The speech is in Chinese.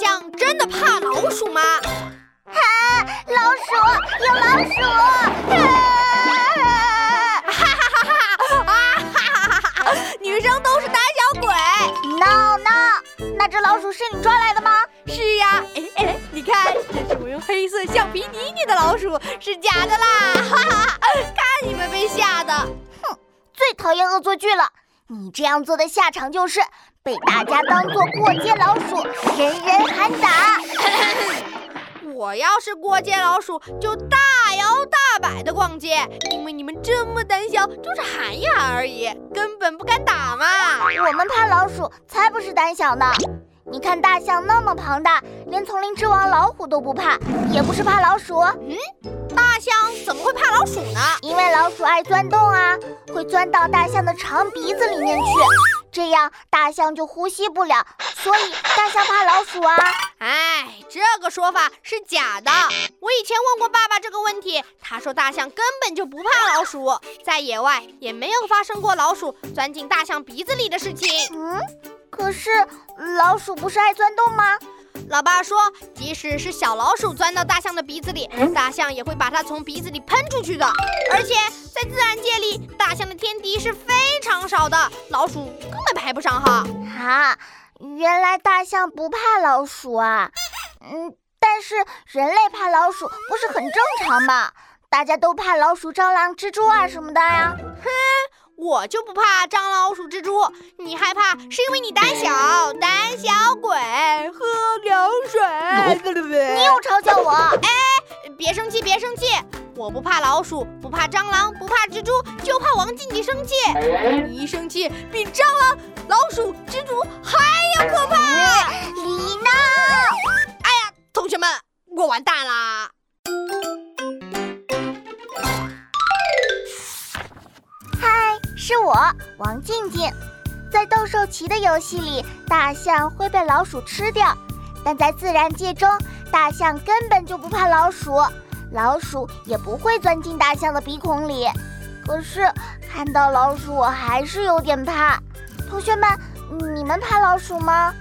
象真的怕老鼠吗？啊，老鼠，有老鼠！哈哈哈哈！啊哈哈哈！女生都是胆小鬼。No No，那只老鼠是你抓来的吗？是呀。哎哎，你看，这是我用黑色橡皮泥捏的老鼠，是假的啦！哈哈，看你们被吓的。哼，最讨厌恶作剧了。你这样做的下场就是被大家当做过街老鼠，人人喊打。我要是过街老鼠，就大摇大摆的逛街，因为你们这么胆小，就是喊一喊而已，根本不敢打嘛。我们怕老鼠，才不是胆小呢。你看大象那么庞大，连丛林之王老虎都不怕，也不是怕老鼠。嗯，大象怎么会怕老鼠呢？因为老鼠爱钻洞啊，会钻到大象的长鼻子里面去。这样大象就呼吸不了，所以大象怕老鼠啊！哎，这个说法是假的。我以前问过爸爸这个问题，他说大象根本就不怕老鼠，在野外也没有发生过老鼠钻进大象鼻子里的事情。嗯，可是老鼠不是爱钻洞吗？老爸说，即使是小老鼠钻到大象的鼻子里，大象也会把它从鼻子里喷出去的。而且在自然界里，大象的天敌是非常少的，老鼠根本排不上号。啊，原来大象不怕老鼠啊？嗯，但是人类怕老鼠不是很正常吗？大家都怕老鼠、蟑螂、蜘蛛啊什么的呀。哼。我就不怕蟑螂、老鼠、蜘蛛，你害怕是因为你胆小，胆小鬼，喝凉水。你又嘲笑我？哎，别生气，别生气，我不怕老鼠，不怕蟑螂，不怕蜘蛛，就怕王静静生气。你一生气，比蟑螂、老鼠、蜘蛛还要可怕。李娜，哎呀，同学们，我完蛋啦！嗨是我王静静，在斗兽棋的游戏里，大象会被老鼠吃掉，但在自然界中，大象根本就不怕老鼠，老鼠也不会钻进大象的鼻孔里。可是看到老鼠，我还是有点怕。同学们，你们怕老鼠吗？